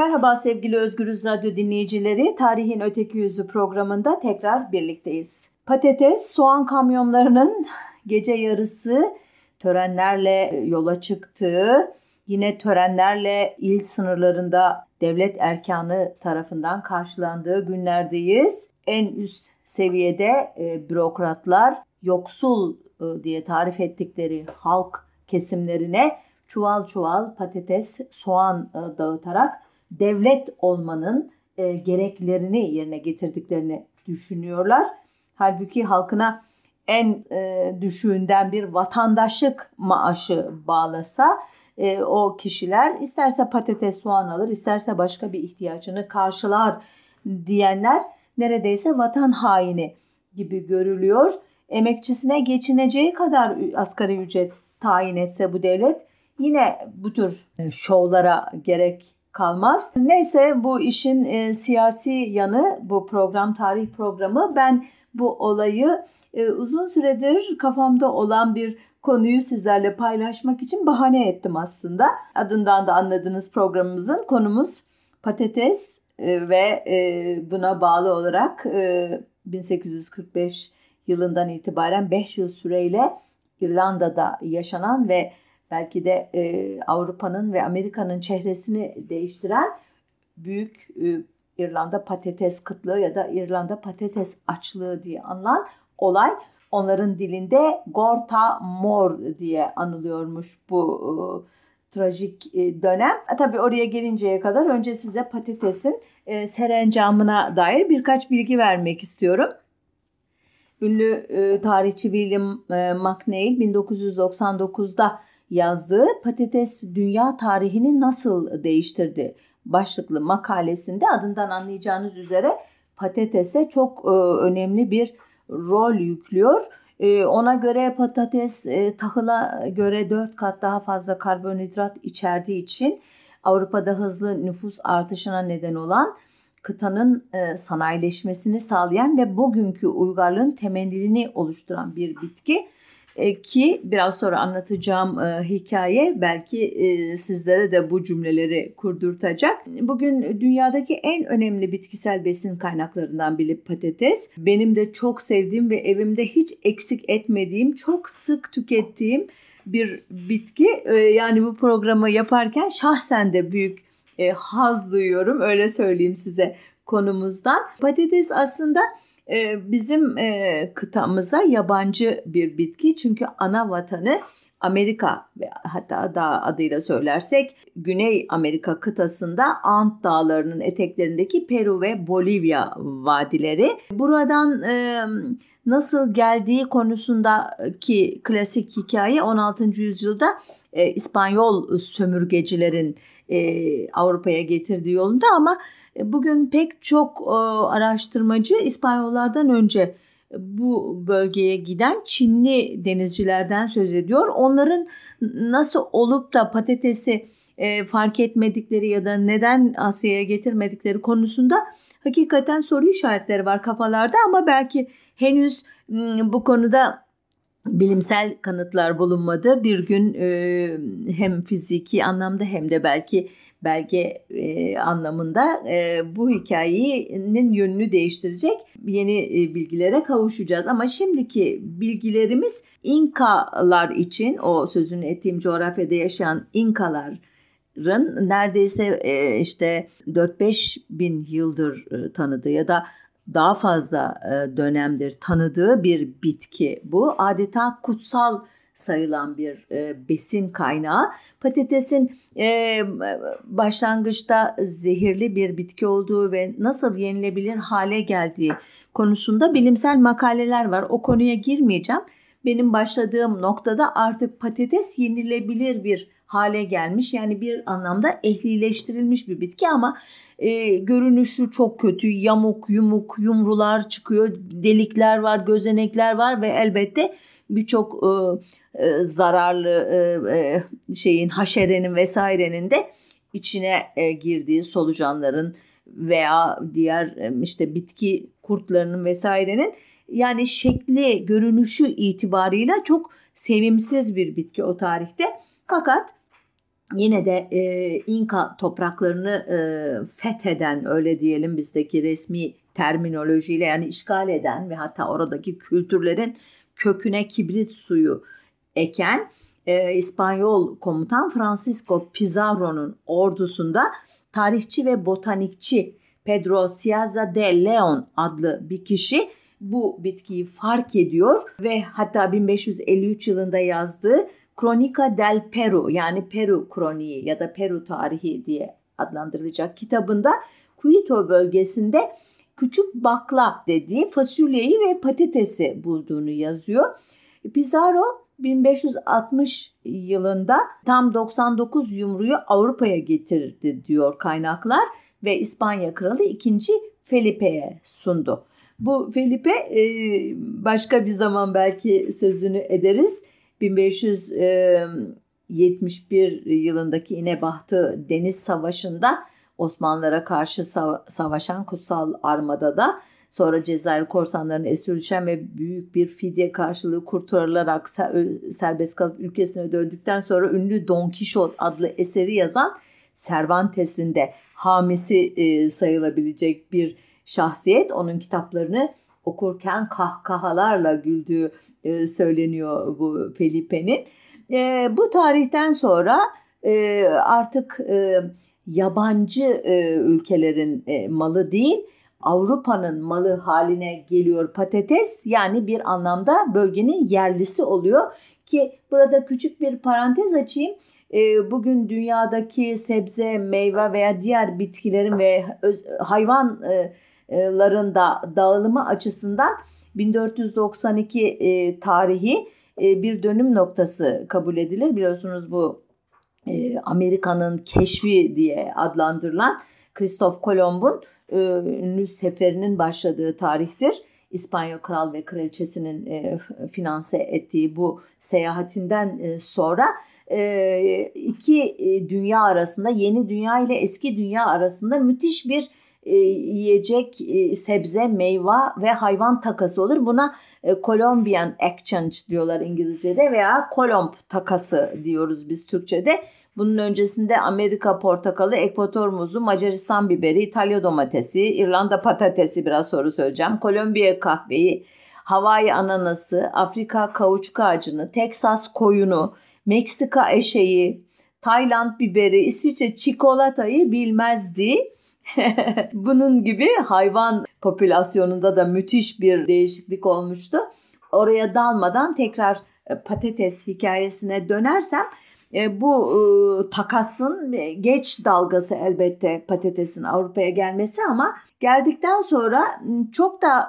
Merhaba sevgili Özgürüz Radyo dinleyicileri. Tarihin Öteki Yüzü programında tekrar birlikteyiz. Patates, soğan kamyonlarının gece yarısı törenlerle yola çıktığı, yine törenlerle il sınırlarında devlet erkanı tarafından karşılandığı günlerdeyiz. En üst seviyede e, bürokratlar yoksul e, diye tarif ettikleri halk kesimlerine çuval çuval patates, soğan e, dağıtarak devlet olmanın e, gereklerini yerine getirdiklerini düşünüyorlar. Halbuki halkına en e, düşüğünden bir vatandaşlık maaşı bağlasa e, o kişiler isterse patates soğan alır isterse başka bir ihtiyacını karşılar diyenler neredeyse vatan haini gibi görülüyor. Emekçisine geçineceği kadar asgari ücret tayin etse bu devlet yine bu tür e, şovlara gerek kalmaz. Neyse bu işin e, siyasi yanı bu program tarih programı ben bu olayı e, uzun süredir kafamda olan bir konuyu sizlerle paylaşmak için bahane ettim aslında. Adından da anladığınız programımızın konumuz patates e, ve e, buna bağlı olarak e, 1845 yılından itibaren 5 yıl süreyle İrlanda'da yaşanan ve belki de e, Avrupa'nın ve Amerika'nın çehresini değiştiren büyük e, İrlanda patates kıtlığı ya da İrlanda patates açlığı diye anılan olay onların dilinde Gorta Mor diye anılıyormuş bu e, trajik e, dönem. E, tabii oraya gelinceye kadar önce size patatesin e, serencamına dair birkaç bilgi vermek istiyorum. Ünlü e, tarihçi William e, McNeil 1999'da yazdığı Patates Dünya Tarihini Nasıl Değiştirdi başlıklı makalesinde adından anlayacağınız üzere patatese çok e, önemli bir rol yüklüyor. E, ona göre patates e, tahıla göre 4 kat daha fazla karbonhidrat içerdiği için Avrupa'da hızlı nüfus artışına neden olan kıtanın e, sanayileşmesini sağlayan ve bugünkü uygarlığın temelini oluşturan bir bitki. E, ki biraz sonra anlatacağım e, hikaye belki e, sizlere de bu cümleleri kurdurtacak. Bugün dünyadaki en önemli bitkisel besin kaynaklarından biri patates. Benim de çok sevdiğim ve evimde hiç eksik etmediğim, çok sık tükettiğim bir bitki. E, yani bu programı yaparken şahsen de büyük e, haz duyuyorum öyle söyleyeyim size konumuzdan. Patates aslında bizim kıtamıza yabancı bir bitki çünkü ana vatanı Amerika ve hatta daha adıyla söylersek Güney Amerika kıtasında Ant Dağları'nın eteklerindeki Peru ve Bolivya vadileri. Buradan e, nasıl geldiği konusundaki klasik hikaye 16. yüzyılda e, İspanyol sömürgecilerin e, Avrupa'ya getirdiği yolunda ama e, bugün pek çok e, araştırmacı İspanyollardan önce bu bölgeye giden Çinli denizcilerden söz ediyor. Onların nasıl olup da patatesi e, fark etmedikleri ya da neden Asya'ya getirmedikleri konusunda hakikaten soru işaretleri var kafalarda ama belki henüz bu konuda bilimsel kanıtlar bulunmadı. Bir gün e, hem fiziki anlamda hem de belki belge e, anlamında e, bu hikayenin yönünü değiştirecek yeni e, bilgilere kavuşacağız. Ama şimdiki bilgilerimiz İnkalar için o sözünü ettiğim coğrafyada yaşayan İnkalar neredeyse e, işte 4-5 bin yıldır e, tanıdığı ya da daha fazla e, dönemdir tanıdığı bir bitki bu. Adeta kutsal sayılan bir e, besin kaynağı. Patatesin e, başlangıçta zehirli bir bitki olduğu ve nasıl yenilebilir hale geldiği konusunda bilimsel makaleler var. O konuya girmeyeceğim. Benim başladığım noktada artık patates yenilebilir bir hale gelmiş. Yani bir anlamda ehlileştirilmiş bir bitki ama e, görünüşü çok kötü. Yamuk, yumuk, yumrular çıkıyor. Delikler var, gözenekler var ve elbette birçok e, e, zararlı e, e, şeyin haşerenin vesairenin de içine e, girdiği solucanların veya diğer e, işte bitki kurtlarının vesairenin yani şekli, görünüşü itibarıyla çok sevimsiz bir bitki o tarihte. Fakat yine de e, İnka topraklarını e, fetheden öyle diyelim bizdeki resmi terminolojiyle yani işgal eden ve hatta oradaki kültürlerin köküne kibrit suyu eken e, İspanyol komutan Francisco Pizarro'nun ordusunda tarihçi ve botanikçi Pedro Ciaza de Leon adlı bir kişi bu bitkiyi fark ediyor ve hatta 1553 yılında yazdığı Cronica del Peru yani Peru kroniği ya da Peru tarihi diye adlandırılacak kitabında Quito bölgesinde küçük bakla dediği fasulyeyi ve patatesi bulduğunu yazıyor. Pizarro 1560 yılında tam 99 yumruyu Avrupa'ya getirdi diyor kaynaklar ve İspanya kralı 2. Felipe'ye sundu. Bu Felipe başka bir zaman belki sözünü ederiz. 1571 yılındaki İnebahtı Deniz Savaşı'nda Osmanlılara karşı savaşan Kutsal Armada da sonra Cezayir korsanlarının esir düşen ve büyük bir fidye karşılığı kurtarılarak serbest kalıp ülkesine döndükten sonra ünlü Don Quixote adlı eseri yazan Cervantes'in de hamisi sayılabilecek bir şahsiyet. Onun kitaplarını okurken kahkahalarla güldüğü e, söyleniyor bu Felipe'nin. E, bu tarihten sonra e, artık e, yabancı ülkelerin malı değil Avrupa'nın malı haline geliyor patates yani bir anlamda bölgenin yerlisi oluyor ki burada küçük bir parantez açayım. Bugün dünyadaki sebze, meyve veya diğer bitkilerin ve hayvanların da dağılımı açısından 1492 e, tarihi e, bir dönüm noktası kabul edilir. Biliyorsunuz bu Amerika'nın keşfi diye adlandırılan Kristof Kolomb'un ünlü seferinin başladığı tarihtir. İspanya Kral ve Kraliçesi'nin e, finanse ettiği bu seyahatinden e, sonra e, iki e, dünya arasında yeni dünya ile eski dünya arasında müthiş bir e, yiyecek, e, sebze, meyve ve hayvan takası olur. Buna e, Colombian Exchange diyorlar İngilizce'de veya Kolomb takası diyoruz biz Türkçe'de. Bunun öncesinde Amerika portakalı, Ekvator muzu, Macaristan biberi, İtalya domatesi, İrlanda patatesi biraz sonra söyleyeceğim. Kolombiya kahveyi, Hawaii ananası, Afrika kauçuk ağacını, Teksas koyunu, Meksika eşeği, Tayland biberi, İsviçre çikolatayı bilmezdi. Bunun gibi hayvan popülasyonunda da müthiş bir değişiklik olmuştu. Oraya dalmadan tekrar e, patates hikayesine dönersem e, bu e, takasın geç dalgası elbette patatesin Avrupa'ya gelmesi ama geldikten sonra çok da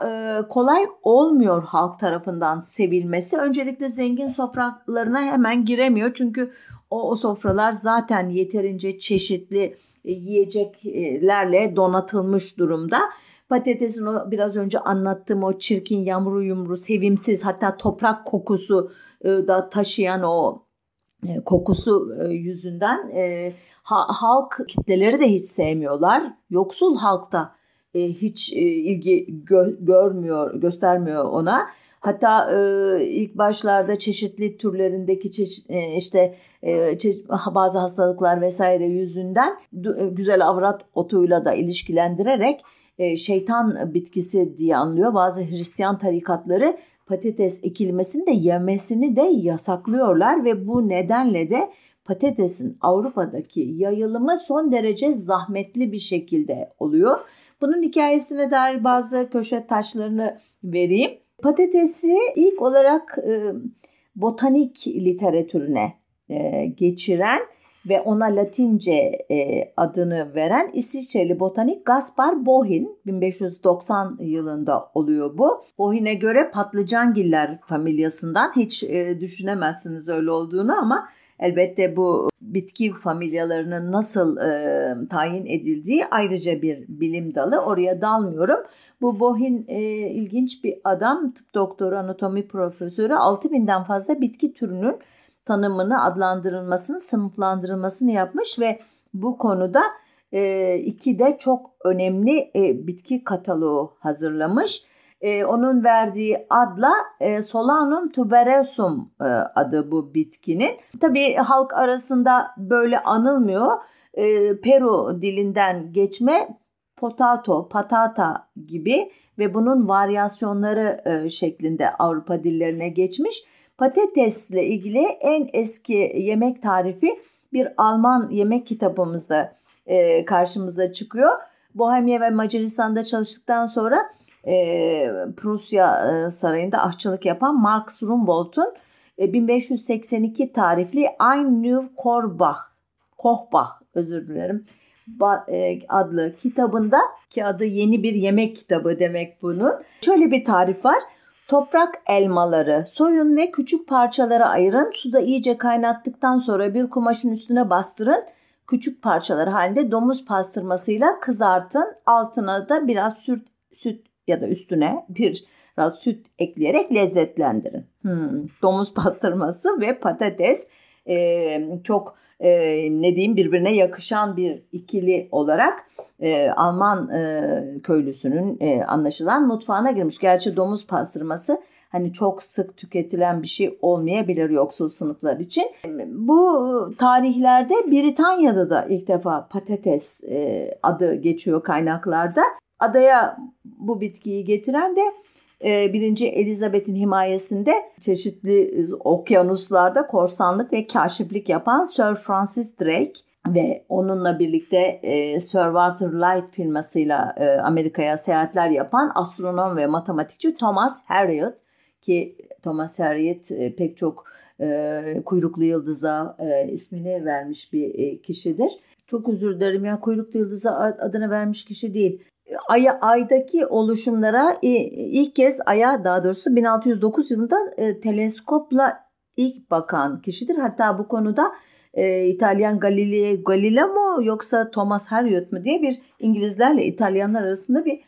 kolay olmuyor halk tarafından sevilmesi. Öncelikle zengin sofralarına hemen giremiyor çünkü o, o sofralar zaten yeterince çeşitli e, yiyeceklerle donatılmış durumda. Patatesin o biraz önce anlattığım o çirkin yamru yumru sevimsiz hatta toprak kokusu e, da taşıyan o e, kokusu yüzünden halk kitleleri de hiç sevmiyorlar. Yoksul halk da hiç ilgi görmüyor, göstermiyor ona. Hatta e, ilk başlarda çeşitli türlerindeki çeşit, e, işte e, çeşit, bazı hastalıklar vesaire yüzünden e, güzel avrat otuyla da ilişkilendirerek e, şeytan bitkisi diye anlıyor. Bazı Hristiyan tarikatları patates ekilmesini de yemesini de yasaklıyorlar ve bu nedenle de patatesin Avrupa'daki yayılımı son derece zahmetli bir şekilde oluyor. Bunun hikayesine dair bazı köşe taşlarını vereyim. Patatesi ilk olarak e, botanik literatürüne e, geçiren ve ona Latince e, adını veren İsviçreli botanik Gaspar Bohin 1590 yılında oluyor bu. Bohin'e göre patlıcangiller familyasından hiç e, düşünemezsiniz öyle olduğunu ama elbette bu bitki familyalarının nasıl e, tayin edildiği ayrıca bir bilim dalı. Oraya dalmıyorum. Bu Bohin e, ilginç bir adam, tıp doktoru, anatomi profesörü 6000'den fazla bitki türünün tanımını, adlandırılmasını, sınıflandırılmasını yapmış ve bu konuda e, iki de çok önemli e, bitki kataloğu hazırlamış. e, onun verdiği adla e, Solanum tuberosum e, adı bu bitkinin. Tabii halk arasında böyle anılmıyor. E, Peru dilinden geçme potato, patata gibi ve bunun varyasyonları e, şeklinde Avrupa dillerine geçmiş. Patatesle ilgili en eski yemek tarifi bir Alman yemek kitabımızda e, karşımıza çıkıyor. Bohemya ve Macaristan'da çalıştıktan sonra e, Prusya e, sarayında aşçılık yapan Max Rumboldt'un e, 1582 tarifli Ein New Korbach, Kochbach özür dilerim adlı kitabında ki adı yeni bir yemek kitabı demek bunun. Şöyle bir tarif var. Toprak elmaları soyun ve küçük parçalara ayırın. Suda iyice kaynattıktan sonra bir kumaşın üstüne bastırın. Küçük parçalar halinde domuz pastırmasıyla kızartın. Altına da biraz süt, süt ya da üstüne bir biraz süt ekleyerek lezzetlendirin. Hmm, domuz pastırması ve patates e, çok e, ne diyeyim birbirine yakışan bir ikili olarak e, Alman e, köylüsünün e, anlaşılan mutfağına girmiş. Gerçi domuz pastırması hani çok sık tüketilen bir şey olmayabilir yoksul sınıflar için. Bu tarihlerde Britanya'da da ilk defa patates e, adı geçiyor kaynaklarda. Adaya bu bitkiyi getiren de ee, birinci Elizabeth'in himayesinde çeşitli okyanuslarda korsanlık ve kaşiflik yapan Sir Francis Drake ve onunla birlikte e, Sir Walter Light firmasıyla e, Amerika'ya seyahatler yapan astronom ve matematikçi Thomas Harriot ki Thomas Harriot e, pek çok e, kuyruklu yıldıza e, ismini vermiş bir e, kişidir. Çok özür dilerim ya kuyruklu yıldıza adını vermiş kişi değil. Ay'a aydaki oluşumlara e, ilk kez Ay'a daha doğrusu 1609 yılında e, teleskopla ilk bakan kişidir. Hatta bu konuda e, İtalyan Galileo, Galileo mu yoksa Thomas Harriot mu diye bir İngilizlerle İtalyanlar arasında bir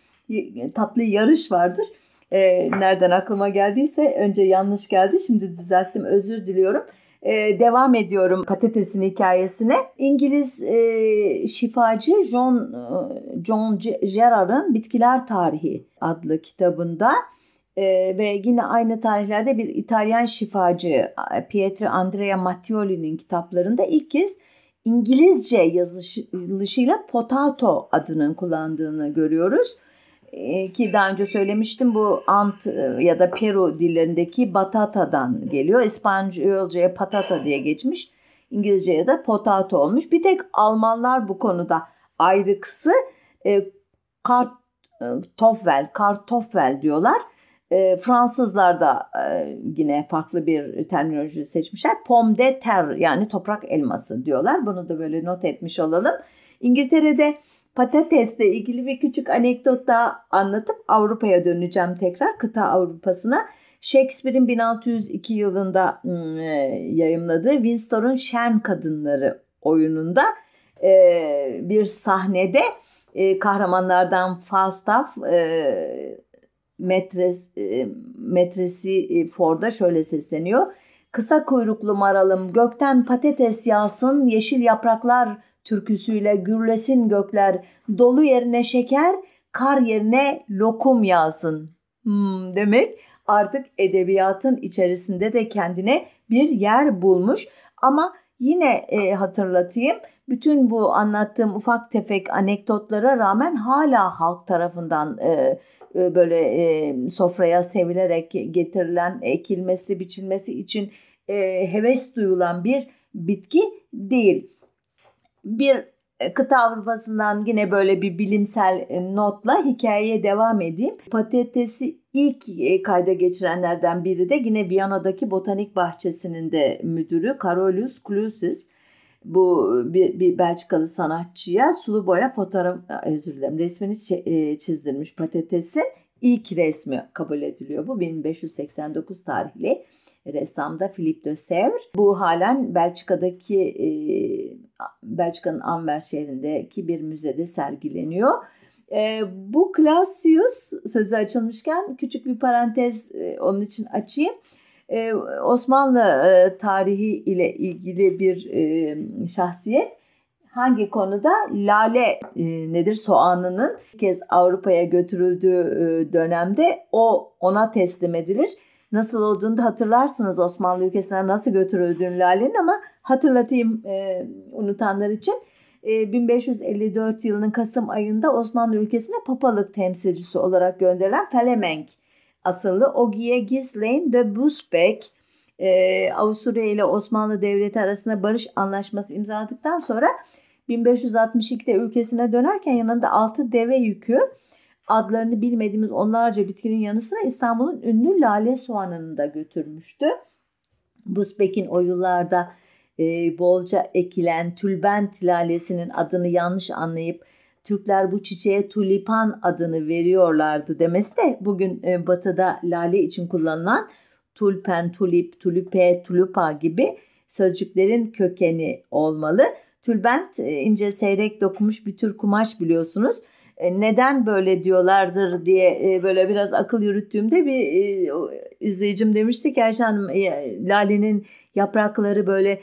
tatlı yarış vardır. E, nereden aklıma geldiyse önce yanlış geldi şimdi düzelttim özür diliyorum e, devam ediyorum patatesin hikayesine. İngiliz e, şifacı John e, John Gerard'ın Bitkiler Tarihi adlı kitabında e, ve yine aynı tarihlerde bir İtalyan şifacı e, Pietro Andrea Mattioli'nin kitaplarında ilk kez İngilizce yazılışıyla potato adının kullandığını görüyoruz. Ee, ki daha önce söylemiştim bu Ant e, ya da Peru dillerindeki batatadan geliyor. İspanyolcaya patata diye geçmiş. İngilizceye de potato olmuş. Bir tek Almanlar bu konuda ayrıksı e, kartoffel, kartoffel diyorlar. E, Fransızlar da e, yine farklı bir terminoloji seçmişler. Pomme de terre yani toprak elması diyorlar. Bunu da böyle not etmiş olalım. İngiltere'de patatesle ilgili bir küçük anekdot daha anlatıp Avrupa'ya döneceğim tekrar kıta Avrupa'sına. Shakespeare'in 1602 yılında ıı, yayımladığı Windsor'un Şen Kadınları oyununda e, bir sahnede e, kahramanlardan Falstaff e, metres, e, metresi Ford'a şöyle sesleniyor. Kısa kuyruklu maralım gökten patates yağsın yeşil yapraklar türküsüyle gürlesin gökler, dolu yerine şeker, kar yerine lokum yağsın. Hmm, demek artık edebiyatın içerisinde de kendine bir yer bulmuş ama yine e, hatırlatayım bütün bu anlattığım ufak tefek anekdotlara rağmen hala halk tarafından e, e, böyle e, sofraya sevilerek getirilen ekilmesi biçilmesi için e, heves duyulan bir bitki değil bir e, kıta Avrupa'sından yine böyle bir bilimsel e, notla hikayeye devam edeyim. Patatesi ilk e, kayda geçirenlerden biri de yine Viyana'daki botanik bahçesinin de müdürü Carolus Clusius. Bu bir, bir Belçikalı sanatçıya sulu boya fotoğraf özür dilerim resmini çizdirmiş patatesin ilk resmi kabul ediliyor. Bu 1589 tarihli ressamda Philippe de Sèvres. Bu halen Belçika'daki e, Belçika'nın Anvers şehrindeki bir müzede sergileniyor. E, bu Clausius sözü açılmışken küçük bir parantez e, onun için açayım. Osmanlı tarihi ile ilgili bir e, şahsiyet. Hangi konuda? Lale e, nedir soğanının bir kez Avrupa'ya götürüldüğü e, dönemde o ona teslim edilir. Nasıl olduğunu da hatırlarsınız Osmanlı ülkesine nasıl götürüldüğünü lalenin ama hatırlatayım e, unutanlar için. 1554 yılının Kasım ayında Osmanlı ülkesine papalık temsilcisi olarak gönderilen Felemenk asıllı Ogiye Gislein de Busbeck Avusturya ile Osmanlı Devleti arasında barış anlaşması imzaladıktan sonra 1562'de ülkesine dönerken yanında 6 deve yükü adlarını bilmediğimiz onlarca bitkinin yanı sıra İstanbul'un ünlü lale soğanını da götürmüştü. Busbek'in o yıllarda e, bolca ekilen tülbent lalesinin adını yanlış anlayıp Türkler bu çiçeğe tulipan adını veriyorlardı demesi de bugün e, batıda lale için kullanılan tulpen, tulip, tulipe, tulupa gibi sözcüklerin kökeni olmalı. Tülbent e, ince seyrek dokunmuş bir tür kumaş biliyorsunuz. E, neden böyle diyorlardır diye e, böyle biraz akıl yürüttüğümde bir izleyicim demişti ki Ayşe Hanım lalenin yaprakları böyle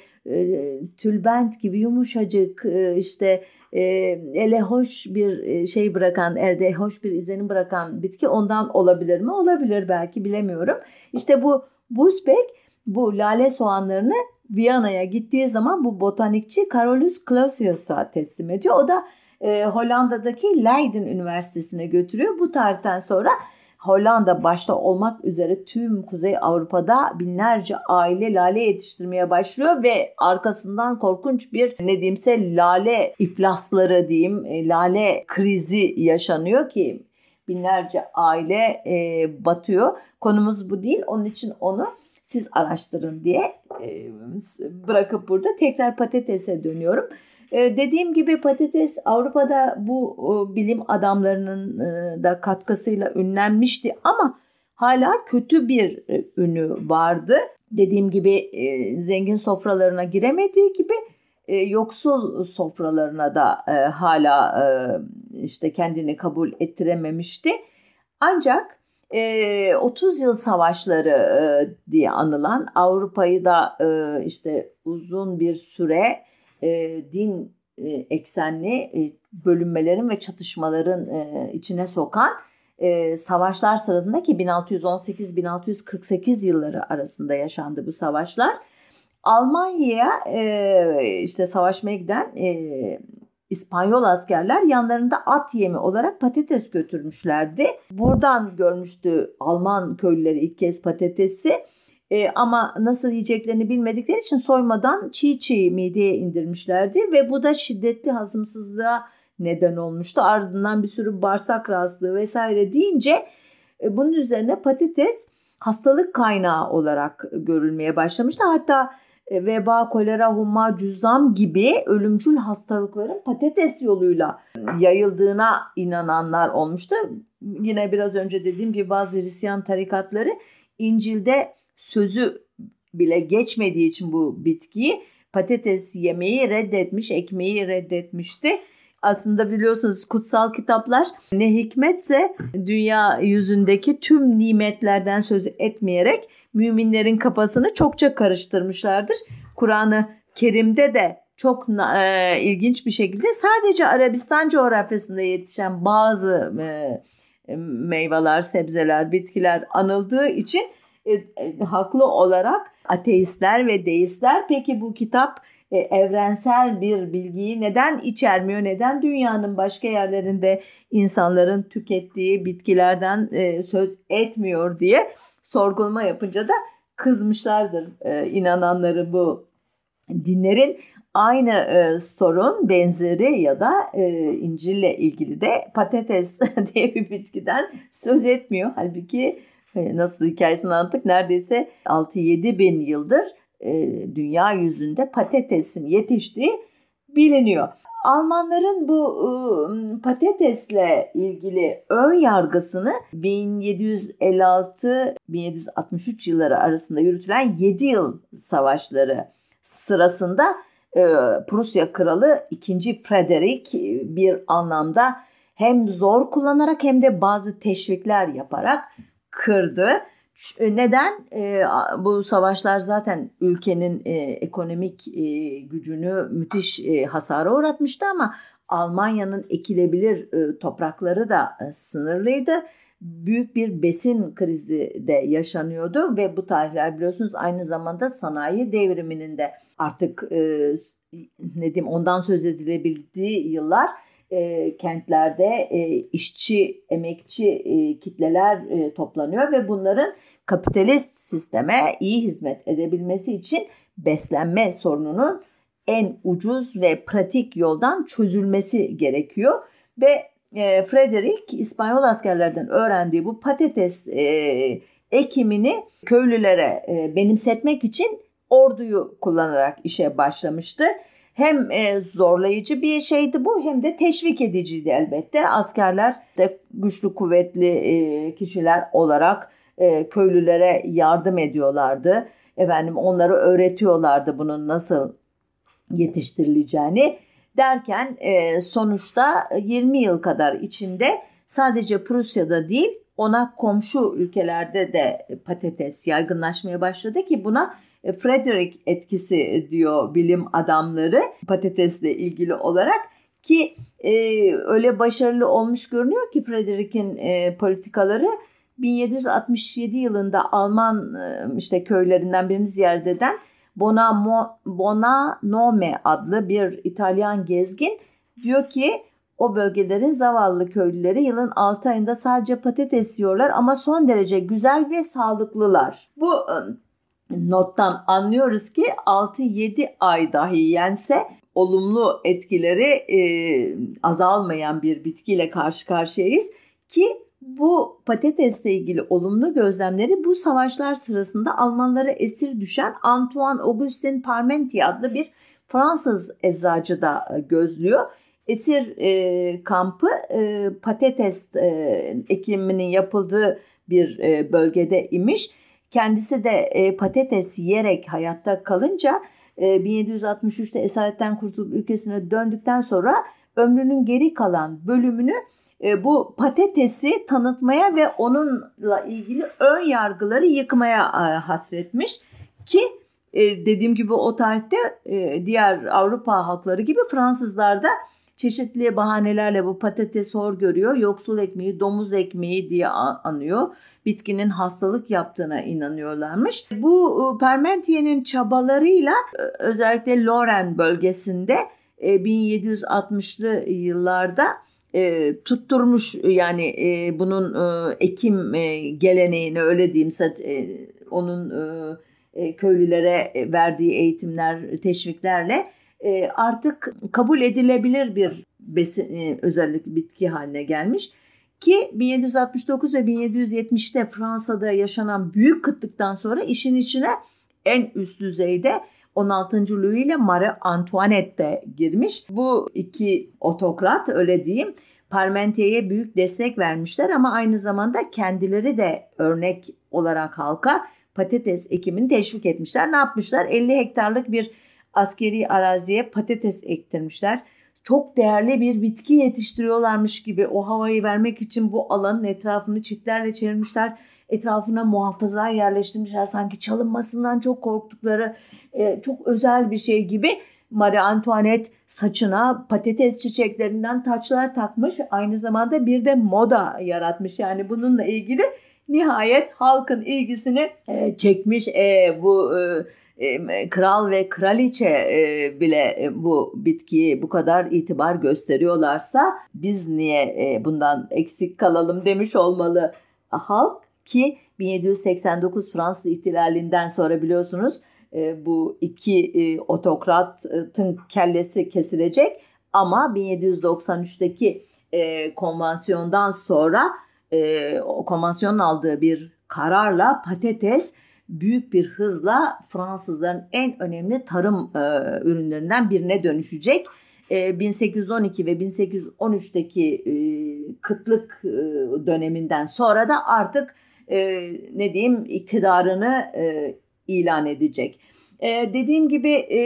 tülbent gibi yumuşacık işte ele hoş bir şey bırakan elde hoş bir izlenim bırakan bitki ondan olabilir mi? Olabilir belki bilemiyorum. İşte bu Busbek bu lale soğanlarını Viyana'ya gittiği zaman bu botanikçi Carolus Clausius'a teslim ediyor. O da e, Hollanda'daki Leiden Üniversitesi'ne götürüyor. Bu tarihten sonra Hollanda başta olmak üzere tüm Kuzey Avrupa'da binlerce aile lale yetiştirmeye başlıyor ve arkasından korkunç bir ne diyeyimse lale iflasları diyeyim, e, lale krizi yaşanıyor ki binlerce aile e, batıyor. Konumuz bu değil. Onun için onu siz araştırın diye e, bırakıp burada tekrar patatese dönüyorum. E, dediğim gibi patates Avrupa'da bu bilim adamlarının e, da katkısıyla ünlenmişti ama hala kötü bir ünü vardı. Dediğim gibi zengin sofralarına giremediği gibi yoksul sofralarına da hala işte kendini kabul ettirememişti. Ancak 30 yıl savaşları diye anılan Avrupa'yı da işte uzun bir süre din eksenli bölünmelerin ve çatışmaların içine sokan savaşlar sırasında ki 1618-1648 yılları arasında yaşandı bu savaşlar. Almanya'ya işte savaşmaya giden İspanyol askerler yanlarında at yemi olarak patates götürmüşlerdi. Buradan görmüştü Alman köylüleri ilk kez patatesi. E, ama nasıl yiyeceklerini bilmedikleri için soymadan çiğ çiğ mideye indirmişlerdi ve bu da şiddetli hazımsızlığa neden olmuştu. Ardından bir sürü bağırsak rahatsızlığı vesaire deyince e, bunun üzerine patates hastalık kaynağı olarak görülmeye başlamıştı. Hatta e, veba, kolera, humma, cüzzam gibi ölümcül hastalıkların patates yoluyla yayıldığına inananlar olmuştu. Yine biraz önce dediğim gibi bazı Hristiyan tarikatları İncil'de sözü bile geçmediği için bu bitkiyi patates yemeği reddetmiş, ekmeği reddetmişti. Aslında biliyorsunuz kutsal kitaplar ne hikmetse dünya yüzündeki tüm nimetlerden söz etmeyerek müminlerin kafasını çokça karıştırmışlardır. Kur'an-ı Kerim'de de çok e, ilginç bir şekilde sadece Arabistan coğrafyasında yetişen bazı e, meyveler, sebzeler, bitkiler anıldığı için e, e, haklı olarak ateistler ve deistler peki bu kitap e, evrensel bir bilgiyi neden içermiyor? Neden dünyanın başka yerlerinde insanların tükettiği bitkilerden söz etmiyor diye sorgulama yapınca da kızmışlardır inananları bu dinlerin. Aynı e, sorun benzeri ya da e, İncil'le ilgili de patates diye bir bitkiden söz etmiyor. Halbuki nasıl hikayesini anlattık neredeyse 6-7 bin yıldır e, dünya yüzünde patatesin yetiştiği biliniyor. Almanların bu ıı, patatesle ilgili ön yargısını 1756-1763 yılları arasında yürütülen 7 yıl savaşları sırasında e, Prusya kralı 2. Frederick bir anlamda hem zor kullanarak hem de bazı teşvikler yaparak kırdı. Neden? Bu savaşlar zaten ülkenin ekonomik gücünü müthiş hasara uğratmıştı ama Almanya'nın ekilebilir toprakları da sınırlıydı büyük bir besin krizi de yaşanıyordu ve bu tarihler biliyorsunuz aynı zamanda sanayi devriminin de artık e, ne diyeyim ondan söz edilebildiği yıllar e, kentlerde e, işçi, emekçi e, kitleler e, toplanıyor ve bunların kapitalist sisteme iyi hizmet edebilmesi için beslenme sorununun en ucuz ve pratik yoldan çözülmesi gerekiyor ve e, Frederick İspanyol askerlerden öğrendiği bu patates e, ekimini köylülere e, benimsetmek için orduyu kullanarak işe başlamıştı. Hem e, zorlayıcı bir şeydi bu hem de teşvik ediciydi elbette. Askerler de güçlü kuvvetli e, kişiler olarak e, köylülere yardım ediyorlardı. Efendim onları öğretiyorlardı bunun nasıl yetiştirileceğini derken sonuçta 20 yıl kadar içinde sadece Prusya'da değil ona komşu ülkelerde de patates yaygınlaşmaya başladı ki buna Frederick etkisi diyor bilim adamları patatesle ilgili olarak ki e, öyle başarılı olmuş görünüyor ki Frederick'in e, politikaları 1767 yılında Alman e, işte köylerinden birini ziyaret eden Bonamo, Bonanome adlı bir İtalyan gezgin diyor ki o bölgelerin zavallı köylüleri yılın 6 ayında sadece patates yiyorlar ama son derece güzel ve sağlıklılar. Bu ıı, nottan anlıyoruz ki 6-7 ay dahi yense olumlu etkileri e, azalmayan bir bitkiyle karşı karşıyayız ki bu patatesle ilgili olumlu gözlemleri bu savaşlar sırasında Almanlara esir düşen Antoine Augustin Parmentier adlı bir Fransız eczacı da e, gözlüyor. Esir e, kampı e, patates e, ekiminin yapıldığı bir e, bölgede imiş. Kendisi de e, patates yiyerek hayatta kalınca e, 1763'te esaretten kurtulup ülkesine döndükten sonra ömrünün geri kalan bölümünü e, bu patatesi tanıtmaya ve onunla ilgili ön yargıları yıkmaya e, hasretmiş. Ki e, dediğim gibi o tarihte diğer Avrupa halkları gibi Fransızlar da çeşitli bahanelerle bu patates hor görüyor. Yoksul ekmeği, domuz ekmeği diye anıyor. Bitkinin hastalık yaptığına inanıyorlarmış. Bu Parmentier'in çabalarıyla özellikle Lorraine bölgesinde 1760'lı yıllarda e, tutturmuş yani e, bunun e, ekim e, geleneğini öyle diyeyim e, onun e, e, köylülere verdiği eğitimler teşviklerle e, artık kabul edilebilir bir besin e, özellik bitki haline gelmiş ki 1769 ve 1770'te Fransa'da yaşanan büyük kıtlıktan sonra işin içine en üst düzeyde 16. Louis ile Marie Antoinette de girmiş. Bu iki otokrat öyle diyeyim Parmentier'e büyük destek vermişler ama aynı zamanda kendileri de örnek olarak halka patates ekimini teşvik etmişler. Ne yapmışlar? 50 hektarlık bir askeri araziye patates ektirmişler. Çok değerli bir bitki yetiştiriyorlarmış gibi o havayı vermek için bu alanın etrafını çitlerle çevirmişler etrafına muhafaza yerleştirmişler. Sanki çalınmasından çok korktukları e, çok özel bir şey gibi. Marie Antoinette saçına patates çiçeklerinden taçlar takmış. Aynı zamanda bir de moda yaratmış. Yani bununla ilgili nihayet halkın ilgisini e, çekmiş. E, bu e, kral ve kraliçe e, bile e, bu bitkiyi bu kadar itibar gösteriyorlarsa biz niye bundan eksik kalalım demiş olmalı. Halk ki 1789 Fransız ihtilalinden sonra biliyorsunuz e, bu iki e, otokratın kellesi kesilecek. Ama 1793'teki e, konvansiyondan sonra e, o konvansiyonun aldığı bir kararla patates büyük bir hızla Fransızların en önemli tarım e, ürünlerinden birine dönüşecek. E, 1812 ve 1813'teki e, kıtlık e, döneminden sonra da artık e, ne diyeyim iktidarını e, ilan edecek. E, dediğim gibi e,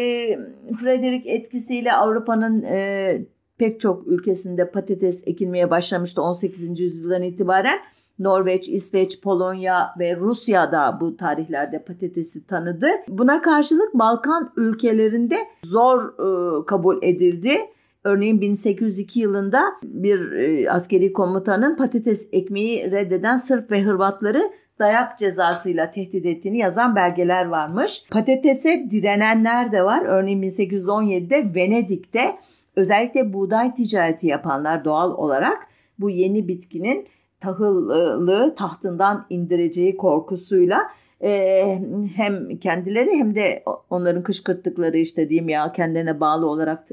Frederick etkisiyle Avrupa'nın e, pek çok ülkesinde patates ekilmeye başlamıştı 18. yüzyıldan itibaren. Norveç, İsveç, Polonya ve Rusya da bu tarihlerde patatesi tanıdı. Buna karşılık Balkan ülkelerinde zor e, kabul edildi. Örneğin 1802 yılında bir e, askeri komutanın patates ekmeği reddeden Sırp ve Hırvatları dayak cezasıyla tehdit ettiğini yazan belgeler varmış. Patatese direnenler de var. Örneğin 1817'de Venedik'te özellikle buğday ticareti yapanlar doğal olarak bu yeni bitkinin tahıllı tahtından indireceği korkusuyla hem kendileri hem de onların kışkırttıkları işte diyeyim ya kendilerine bağlı olarak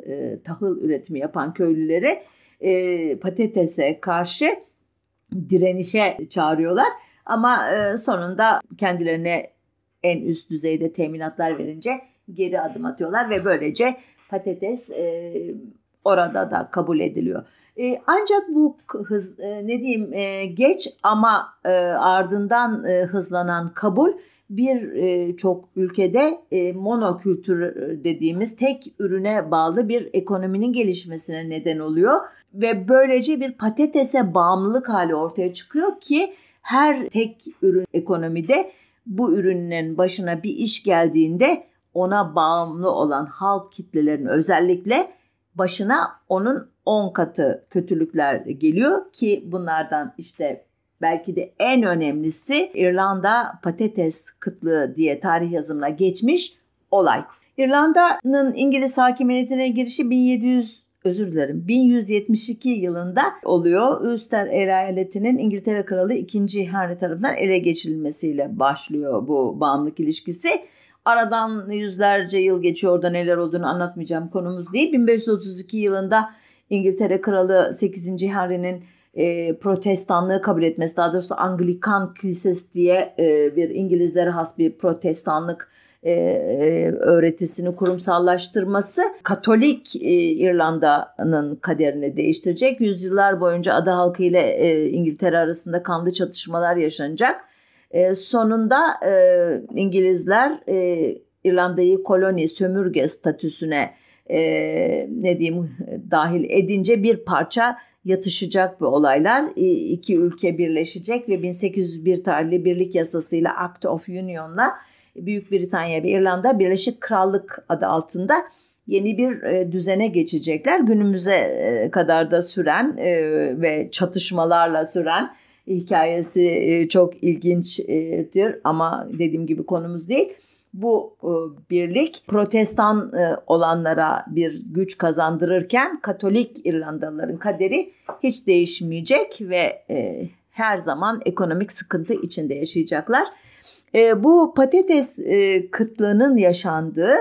tahıl üretimi yapan köylüleri e, patatese karşı direnişe çağırıyorlar. Ama sonunda kendilerine en üst düzeyde teminatlar verince geri adım atıyorlar ve böylece patates orada da kabul ediliyor. E, ancak bu hız e, ne diyeyim e, geç ama e, ardından e, hızlanan kabul bir e, çok ülkede e, monokültür dediğimiz tek ürüne bağlı bir ekonominin gelişmesine neden oluyor. Ve böylece bir patatese bağımlılık hali ortaya çıkıyor ki her tek ürün ekonomide bu ürünün başına bir iş geldiğinde ona bağımlı olan halk kitlelerin özellikle başına onun 10 katı kötülükler geliyor ki bunlardan işte belki de en önemlisi İrlanda patates kıtlığı diye tarih yazımına geçmiş olay. İrlanda'nın İngiliz hakimiyetine girişi 1700 özür dilerim 1172 yılında oluyor. Ulster eyaletinin İngiltere Kralı 2. Henry tarafından ele geçirilmesiyle başlıyor bu bağımlılık ilişkisi. Aradan yüzlerce yıl geçiyor orada neler olduğunu anlatmayacağım konumuz değil. 1532 yılında İngiltere Kralı 8. Henry'nin e, protestanlığı kabul etmesi daha doğrusu Anglikan Kilisesi diye e, bir İngilizlere has bir protestanlık e, e, öğretisini kurumsallaştırması Katolik e, İrlanda'nın kaderini değiştirecek. Yüzyıllar boyunca ada halkı ile e, İngiltere arasında kanlı çatışmalar yaşanacak. E, sonunda e, İngilizler e, İrlanda'yı koloni sömürge statüsüne e, ne diyeyim dahil edince bir parça yatışacak bu olaylar. E, iki ülke birleşecek ve 1801 tarihli birlik yasasıyla Act of Union'la Büyük Britanya ve İrlanda Birleşik Krallık adı altında yeni bir e, düzene geçecekler. Günümüze e, kadar da süren e, ve çatışmalarla süren hikayesi e, çok ilginçtir ama dediğim gibi konumuz değil. Bu e, birlik protestan e, olanlara bir güç kazandırırken Katolik İrlandalıların kaderi hiç değişmeyecek ve her zaman ekonomik sıkıntı içinde yaşayacaklar. Bu patates kıtlığının yaşandığı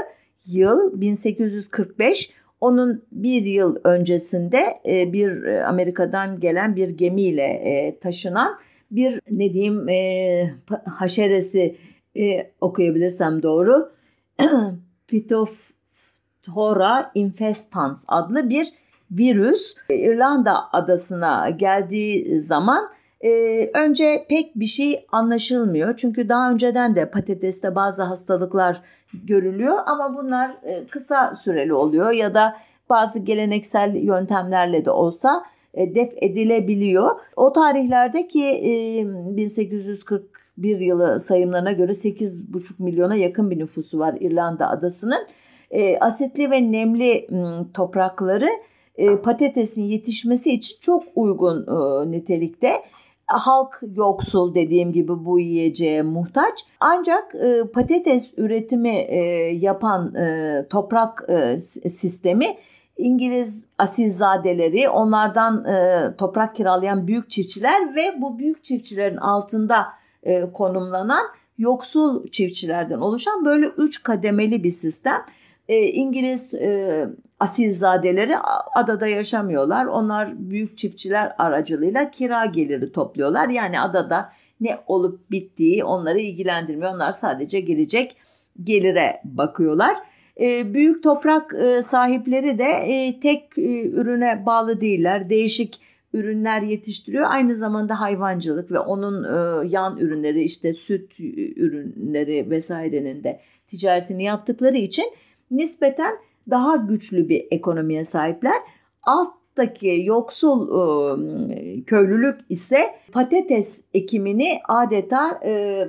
yıl 1845. Onun bir yıl öncesinde e, bir e, Amerika'dan gelen bir gemiyle e, taşınan bir ne diyeyim haşeresi okuyabilirsem doğru Phytophthora infestans adlı bir virüs İrlanda adasına geldiği zaman ee, önce pek bir şey anlaşılmıyor. Çünkü daha önceden de patateste bazı hastalıklar görülüyor ama bunlar kısa süreli oluyor ya da bazı geleneksel yöntemlerle de olsa def edilebiliyor. O tarihlerde ki e, 1841 yılı sayımlarına göre 8,5 milyona yakın bir nüfusu var İrlanda adasının. Asitli ve nemli toprakları patatesin yetişmesi için çok uygun nitelikte halk yoksul dediğim gibi bu yiyeceğe muhtaç. Ancak e, patates üretimi e, yapan e, toprak e, sistemi İngiliz asilzadeleri, onlardan e, toprak kiralayan büyük çiftçiler ve bu büyük çiftçilerin altında e, konumlanan yoksul çiftçilerden oluşan böyle üç kademeli bir sistem. E, İngiliz e, asilzadeleri adada yaşamıyorlar. Onlar büyük çiftçiler aracılığıyla kira geliri topluyorlar. Yani adada ne olup bittiği onları ilgilendirmiyor. Onlar sadece gelecek gelire bakıyorlar. E, büyük toprak e, sahipleri de e, tek ürüne bağlı değiller. Değişik ürünler yetiştiriyor. Aynı zamanda hayvancılık ve onun yan ürünleri işte süt ürünleri vesairenin de ticaretini yaptıkları için nispeten daha güçlü bir ekonomiye sahipler. Alt alttaki yoksul e, köylülük ise patates ekimini adeta e,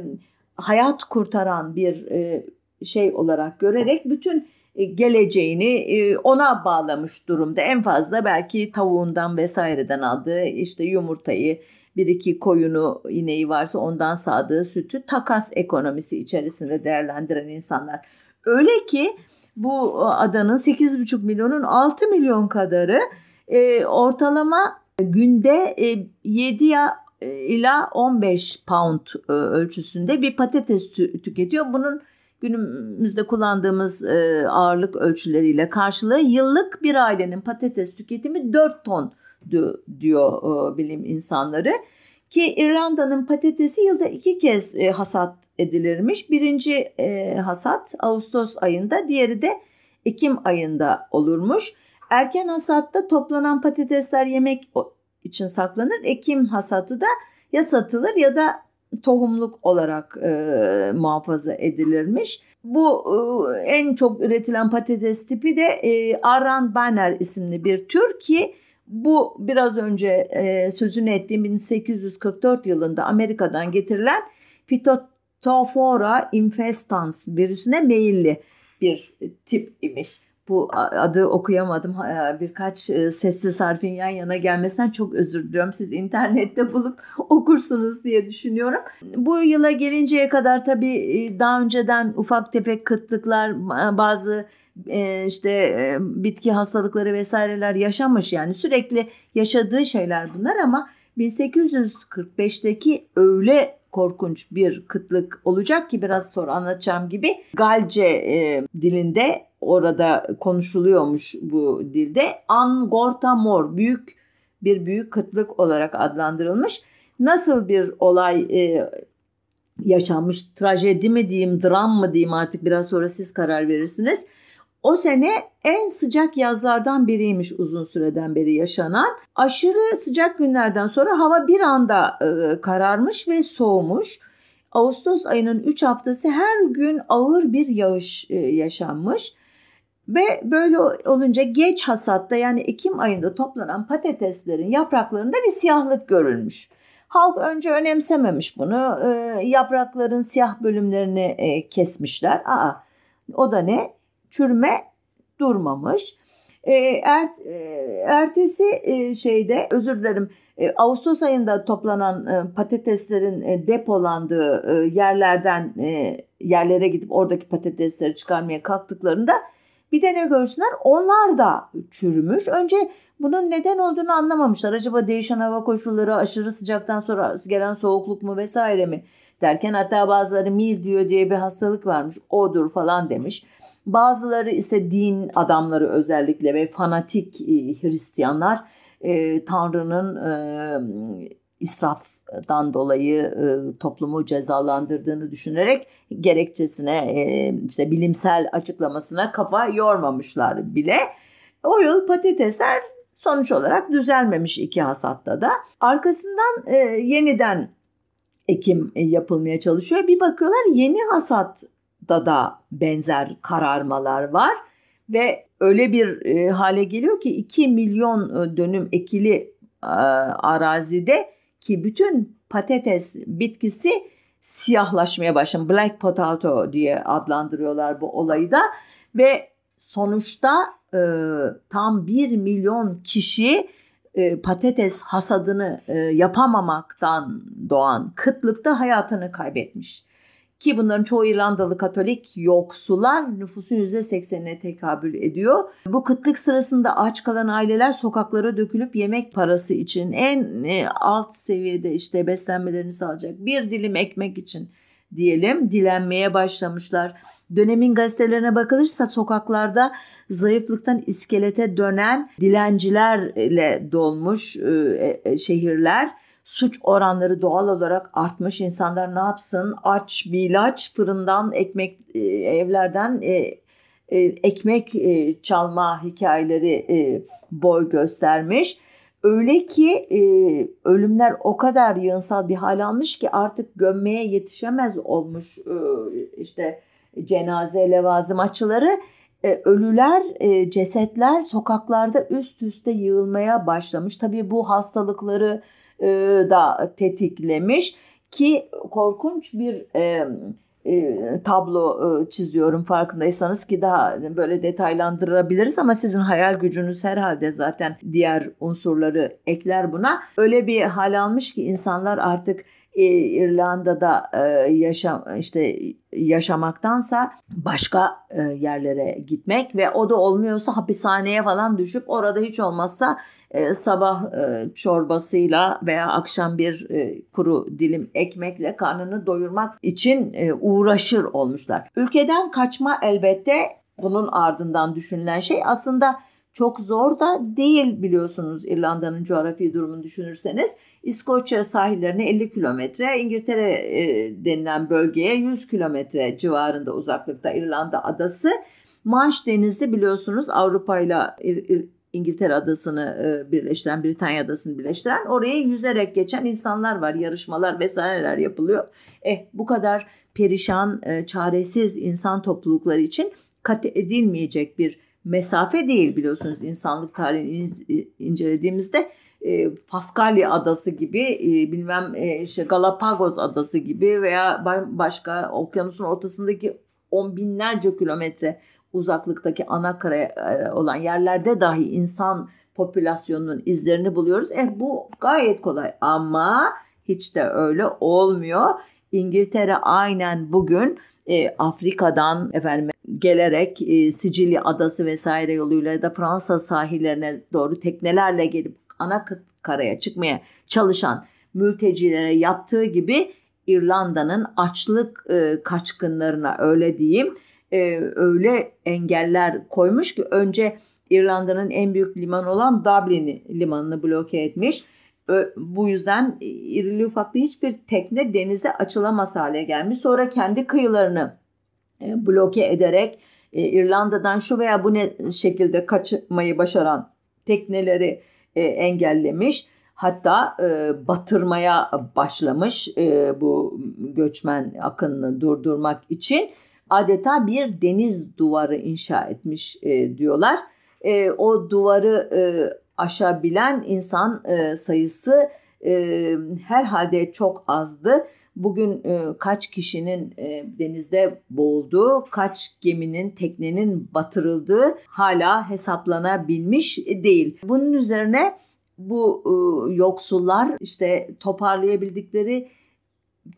hayat kurtaran bir e, şey olarak görerek bütün geleceğini ona bağlamış durumda. En fazla belki tavuğundan vesaireden aldığı işte yumurtayı, bir iki koyunu ineği varsa ondan sağdığı sütü takas ekonomisi içerisinde değerlendiren insanlar. Öyle ki bu adanın 8,5 milyonun 6 milyon kadarı e, ortalama günde e, 7 ya e, ila 15 pound e, ölçüsünde bir patates tü- tüketiyor. Bunun günümüzde kullandığımız e, ağırlık ölçüleriyle karşılığı yıllık bir ailenin patates tüketimi 4 ton diyor e, bilim insanları. Ki İrlanda'nın patatesi yılda iki kez e, hasat edilirmiş. Birinci e, hasat Ağustos ayında, diğeri de Ekim ayında olurmuş. Erken hasatta toplanan patatesler yemek için saklanır. Ekim hasatı da ya satılır ya da tohumluk olarak e, muhafaza edilirmiş. Bu e, en çok üretilen patates tipi de e, Aran Banner isimli bir tür ki bu biraz önce e, sözünü ettiğim 1844 yılında Amerika'dan getirilen Phytophthora infestans virüsüne meyilli bir tip imiş bu adı okuyamadım. Birkaç e, sessiz harfin yan yana gelmesinden çok özür diliyorum. Siz internette bulup okursunuz diye düşünüyorum. Bu yıla gelinceye kadar tabii e, daha önceden ufak tefek kıtlıklar, bazı e, işte bitki hastalıkları vesaireler yaşamış. Yani sürekli yaşadığı şeyler bunlar ama 1845'teki öyle korkunç bir kıtlık olacak ki biraz sonra anlatacağım gibi Galce e, dilinde orada konuşuluyormuş bu dilde. Angorta mor büyük bir büyük kıtlık olarak adlandırılmış. Nasıl bir olay e, yaşanmış trajedi mi diyeyim dram mı diyeyim artık biraz sonra siz karar verirsiniz. O sene en sıcak yazlardan biriymiş uzun süreden beri yaşanan. Aşırı sıcak günlerden sonra hava bir anda e, kararmış ve soğumuş. Ağustos ayının 3 haftası her gün ağır bir yağış e, yaşanmış. Ve böyle olunca geç hasatta yani Ekim ayında toplanan patateslerin yapraklarında bir siyahlık görülmüş. Halk önce önemsememiş bunu. E, yaprakların siyah bölümlerini e, kesmişler. Aa, o da ne? Çürüme durmamış. E, er, e, ertesi e, şeyde özür dilerim e, Ağustos ayında toplanan e, patateslerin e, depolandığı e, yerlerden e, yerlere gidip oradaki patatesleri çıkarmaya kalktıklarında bir de ne görsünler onlar da çürümüş. Önce bunun neden olduğunu anlamamışlar. Acaba değişen hava koşulları, aşırı sıcaktan sonra gelen soğukluk mu vesaire mi derken hatta bazıları mil diyor diye bir hastalık varmış. Odur falan demiş. Bazıları ise din adamları özellikle ve fanatik e, Hristiyanlar e, Tanrı'nın e, israftan dolayı e, toplumu cezalandırdığını düşünerek gerekçesine e, işte bilimsel açıklamasına kafa yormamışlar bile. O yıl patatesler sonuç olarak düzelmemiş iki hasatta da. Arkasından e, yeniden ekim yapılmaya çalışıyor. Bir bakıyorlar yeni hasatta da benzer kararmalar var ve öyle bir e, hale geliyor ki 2 milyon e, dönüm ekili e, arazide ki bütün patates bitkisi siyahlaşmaya başladı. Black potato diye adlandırıyorlar bu olayı da ve sonuçta e, tam 1 milyon kişi e, patates hasadını e, yapamamaktan doğan kıtlıkta hayatını kaybetmiş. Ki bunların çoğu İrlandalı Katolik yoksullar nüfusun %80'ine tekabül ediyor. Bu kıtlık sırasında aç kalan aileler sokaklara dökülüp yemek parası için en e, alt seviyede işte beslenmelerini sağlayacak bir dilim ekmek için diyelim dilenmeye başlamışlar. Dönemin gazetelerine bakılırsa sokaklarda zayıflıktan iskelete dönen dilencilerle dolmuş e, e, şehirler suç oranları doğal olarak artmış. İnsanlar ne yapsın? Aç, bir ilaç, fırından, ekmek, e, evlerden e, e, ekmek e, çalma hikayeleri e, boy göstermiş. Öyle ki e, ölümler o kadar yığınsal bir hal almış ki artık gömmeye yetişemez olmuş e, işte cenaze levazım açıları e, ölüler, e, cesetler sokaklarda üst üste yığılmaya başlamış. Tabii bu hastalıkları e, da tetiklemiş ki korkunç bir e, tablo e, çiziyorum farkındaysanız ki daha böyle detaylandırabiliriz ama sizin hayal gücünüz herhalde zaten diğer unsurları ekler buna. Öyle bir hal almış ki insanlar artık e, İrlanda'da e, yaşam işte yaşamaktansa başka e, yerlere gitmek ve o da olmuyorsa hapishaneye falan düşüp orada hiç olmazsa e, sabah çorbasıyla veya akşam bir kuru dilim ekmekle karnını doyurmak için uğraşır olmuşlar. Ülkeden kaçma elbette bunun ardından düşünülen şey aslında çok zor da değil biliyorsunuz İrlanda'nın coğrafi durumunu düşünürseniz. İskoçya sahillerine 50 kilometre, İngiltere e, denilen bölgeye 100 kilometre civarında uzaklıkta İrlanda adası. Manş Denizi biliyorsunuz Avrupa ile İngiltere adasını e, birleştiren, Britanya adasını birleştiren oraya yüzerek geçen insanlar var. Yarışmalar vesaireler yapılıyor. Eh bu kadar perişan, e, çaresiz insan toplulukları için kat edilmeyecek bir mesafe değil biliyorsunuz insanlık tarihini incelediğimizde e, Paskalya adası gibi e, bilmem e, işte Galapagos adası gibi veya başka okyanusun ortasındaki on binlerce kilometre uzaklıktaki ana karaya e, olan yerlerde dahi insan popülasyonunun izlerini buluyoruz. E bu gayet kolay ama hiç de öyle olmuyor. İngiltere aynen bugün e, Afrika'dan efendim gelerek e, Sicilya adası vesaire yoluyla ya da Fransa sahillerine doğru teknelerle gelip ana karaya çıkmaya çalışan mültecilere yaptığı gibi İrlanda'nın açlık e, kaçkınlarına öyle diyeyim e, öyle engeller koymuş ki önce İrlanda'nın en büyük limanı olan Dublin limanını bloke etmiş. Bu yüzden irili ufaklı hiçbir tekne denize açılamaz hale gelmiş. Sonra kendi kıyılarını e, bloke ederek e, İrlanda'dan şu veya bu ne şekilde kaçmayı başaran tekneleri e, engellemiş. Hatta batırmaya başlamış bu göçmen akınını durdurmak için adeta bir deniz duvarı inşa etmiş diyorlar. O duvarı aşabilen insan sayısı herhalde çok azdı. Bugün e, kaç kişinin e, denizde boğulduğu, kaç geminin, teknenin batırıldığı hala hesaplanabilmiş değil. Bunun üzerine bu e, yoksullar işte toparlayabildikleri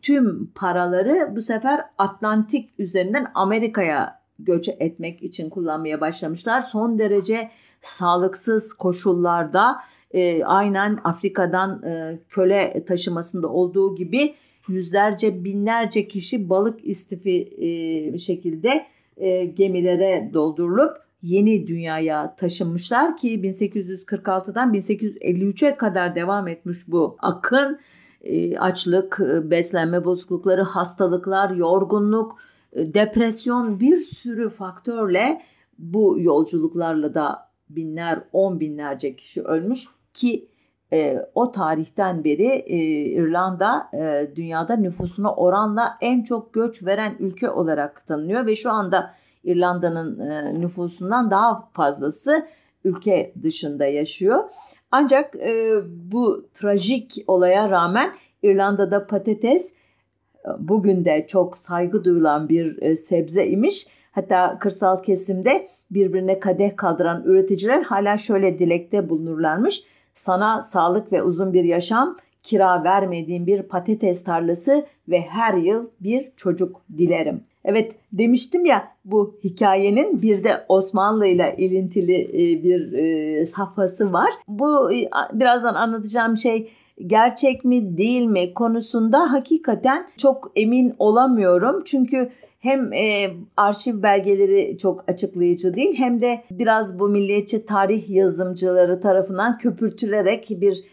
tüm paraları bu sefer Atlantik üzerinden Amerika'ya göç etmek için kullanmaya başlamışlar. Son derece sağlıksız koşullarda e, aynen Afrika'dan e, köle taşımasında olduğu gibi yüzlerce binlerce kişi balık istifi e, şekilde e, gemilere doldurulup yeni dünyaya taşınmışlar ki 1846'dan 1853'e kadar devam etmiş bu akın. E, açlık, e, beslenme bozuklukları, hastalıklar, yorgunluk, e, depresyon bir sürü faktörle bu yolculuklarla da binler, on binlerce kişi ölmüş ki e, o tarihten beri e, İrlanda e, dünyada nüfusuna oranla en çok göç veren ülke olarak tanınıyor ve şu anda İrlanda'nın e, nüfusundan daha fazlası ülke dışında yaşıyor. Ancak e, bu trajik olaya rağmen İrlanda'da patates e, bugün de çok saygı duyulan bir e, sebze imiş. Hatta kırsal kesimde birbirine kadeh kaldıran üreticiler hala şöyle dilekte bulunurlarmış sana sağlık ve uzun bir yaşam, kira vermediğim bir patates tarlası ve her yıl bir çocuk dilerim. Evet demiştim ya bu hikayenin bir de Osmanlı ile ilintili e, bir e, safhası var. Bu e, birazdan anlatacağım şey gerçek mi değil mi konusunda hakikaten çok emin olamıyorum. Çünkü hem e, arşiv belgeleri çok açıklayıcı değil hem de biraz bu milliyetçi tarih yazımcıları tarafından köpürtülerek bir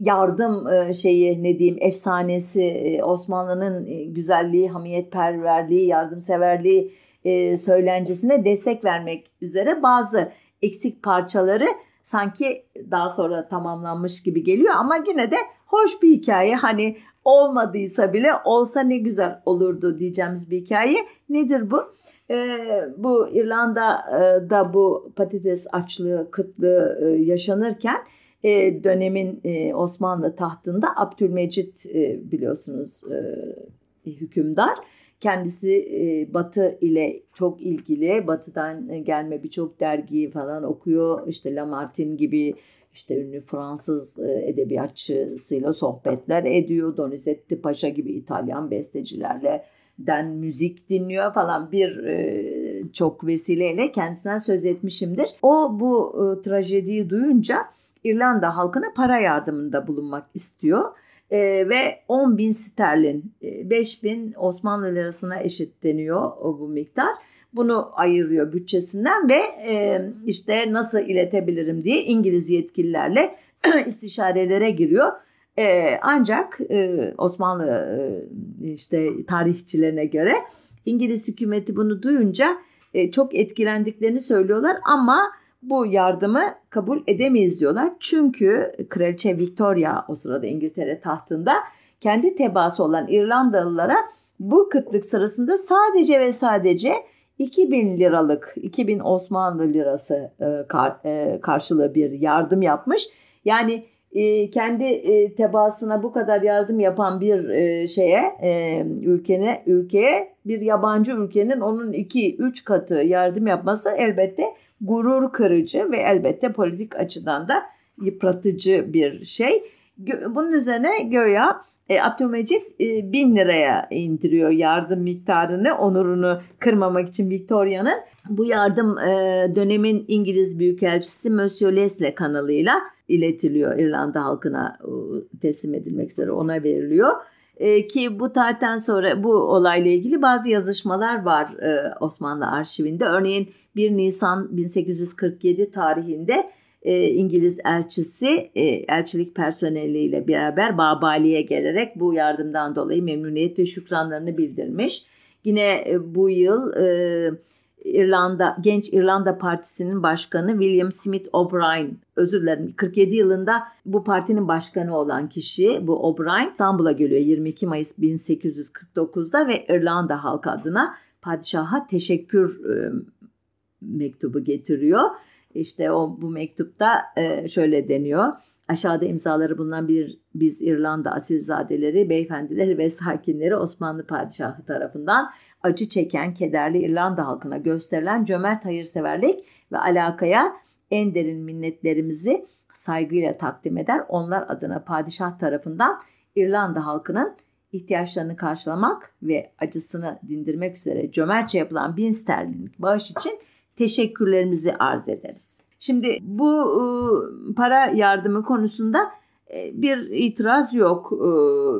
yardım e, şeyi ne diyeyim efsanesi e, Osmanlı'nın e, güzelliği, hamiyetperverliği, yardımseverliği söylencesine destek vermek üzere bazı eksik parçaları sanki daha sonra tamamlanmış gibi geliyor ama yine de hoş bir hikaye. Hani olmadıysa bile olsa ne güzel olurdu diyeceğimiz bir hikaye. Nedir bu? bu İrlanda'da bu patates açlığı, kıtlığı yaşanırken dönemin Osmanlı tahtında Abdülmecit biliyorsunuz hükümdar. Kendisi Batı ile çok ilgili. Batı'dan gelme birçok dergiyi falan okuyor. İşte Lamartine gibi işte ünlü Fransız edebiyatçısıyla sohbetler ediyor. Donizetti Paşa gibi İtalyan bestecilerle den müzik dinliyor falan bir e, çok vesileyle kendisinden söz etmişimdir. O bu e, trajediyi duyunca İrlanda halkına para yardımında bulunmak istiyor. E, ve 10 bin sterlin, e, 5 bin Osmanlı lirasına eşitleniyor o, bu miktar. Bunu ayırıyor bütçesinden ve e, işte nasıl iletebilirim diye İngiliz yetkililerle istişarelere giriyor e, ancak e, Osmanlı e, işte tarihçilerine göre İngiliz hükümeti bunu duyunca e, çok etkilendiklerini söylüyorlar ama bu yardımı kabul edemeyiz diyorlar. Çünkü Kraliçe Victoria o sırada İngiltere tahtında kendi tebaası olan İrlandalılara bu kıtlık sırasında sadece ve sadece 2000 liralık 2000 Osmanlı lirası e, e, karşılığı bir yardım yapmış. Yani e, kendi e, tebaasına bu kadar yardım yapan bir şeye e, ülkene ülkeye bir yabancı ülkenin onun iki üç katı yardım yapması elbette gurur kırıcı ve elbette politik açıdan da yıpratıcı bir şey. Bunun üzerine göya e, Abdülmecit e, bin liraya indiriyor yardım miktarını onurunu kırmamak için Victoria'nın. Bu yardım e, dönemin İngiliz Büyükelçisi Monsieur Leslie kanalıyla iletiliyor İrlanda halkına e, teslim edilmek üzere ona veriliyor. E, ki bu tarihten sonra bu olayla ilgili bazı yazışmalar var e, Osmanlı arşivinde. Örneğin 1 Nisan 1847 tarihinde e, İngiliz elçisi e, elçilik personeliyle beraber Babali'ye gelerek bu yardımdan dolayı memnuniyet ve şükranlarını bildirmiş. Yine e, bu yıl e, İrlanda Genç İrlanda Partisi'nin başkanı William Smith O'Brien özür dilerim 47 yılında bu partinin başkanı olan kişi bu O'Brien İstanbul'a geliyor 22 Mayıs 1849'da ve İrlanda halkı adına padişaha teşekkür e, mektubu getiriyor. İşte o bu mektupta e, şöyle deniyor. Aşağıda imzaları bulunan bir biz İrlanda asilzadeleri, beyefendileri ve sakinleri Osmanlı padişahı tarafından acı çeken kederli İrlanda halkına gösterilen cömert hayırseverlik ve alakaya en derin minnetlerimizi saygıyla takdim eder. Onlar adına padişah tarafından İrlanda halkının ihtiyaçlarını karşılamak ve acısını dindirmek üzere cömertçe yapılan bin sterlinlik bağış için teşekkürlerimizi arz ederiz. Şimdi bu e, para yardımı konusunda e, bir itiraz yok. E,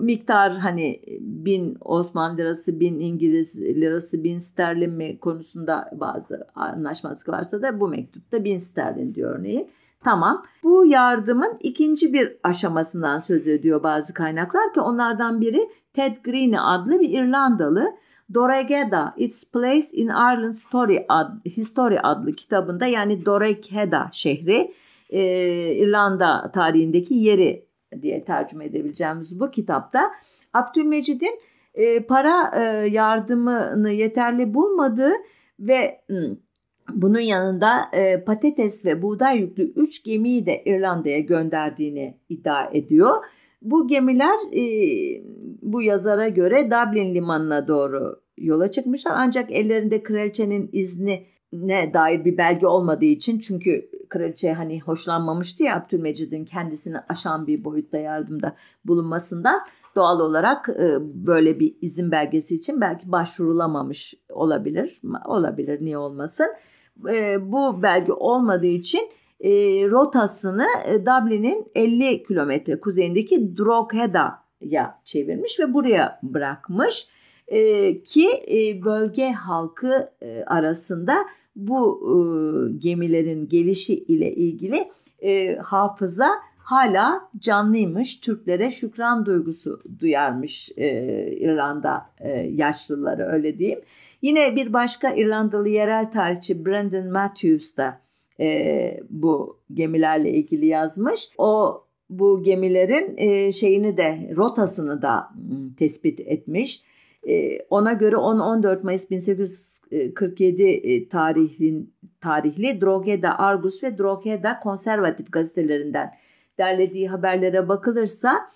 miktar hani bin Osmanlı lirası, bin İngiliz lirası, bin sterlin mi konusunda bazı anlaşmazlık varsa da bu mektupta bin sterlin diyor örneğin. Tamam. Bu yardımın ikinci bir aşamasından söz ediyor bazı kaynaklar ki onlardan biri Ted Green adlı bir İrlandalı Doregeda Its Place in Ireland Story ad, History adlı kitabında yani Doregeda şehri e, İrlanda tarihindeki yeri diye tercüme edebileceğimiz bu kitapta Abdülmecid'in e, para e, yardımını yeterli bulmadığı ve bunun yanında e, patates ve buğday yüklü 3 gemiyi de İrlanda'ya gönderdiğini iddia ediyor. Bu gemiler e, bu yazara göre Dublin limanına doğru yola çıkmışlar. Ancak ellerinde kraliçenin izni ne dair bir belge olmadığı için çünkü kraliçe hani hoşlanmamıştı ya Abdülmecid'in kendisini aşan bir boyutta yardımda bulunmasından doğal olarak e, böyle bir izin belgesi için belki başvurulamamış olabilir. Olabilir niye olmasın. E, bu belge olmadığı için e, rotasını Dublin'in 50 kilometre kuzeyindeki Droghedda'ya çevirmiş ve buraya bırakmış. ki bölge halkı arasında bu e, gemilerin gelişi ile ilgili e, hafıza hala canlıymış. Türklere şükran duygusu duyarmış e, İrlanda e, yaşlıları öyle diyeyim. Yine bir başka İrlandalı yerel tarihçi Brendan Matthews da e, bu gemilerle ilgili yazmış. O bu gemilerin e, şeyini de rotasını da tespit etmiş ona göre 10-14 Mayıs 1847 tarihin, tarihli Drogheda Argus ve Drogheda Konservatif gazetelerinden derlediği haberlere bakılırsa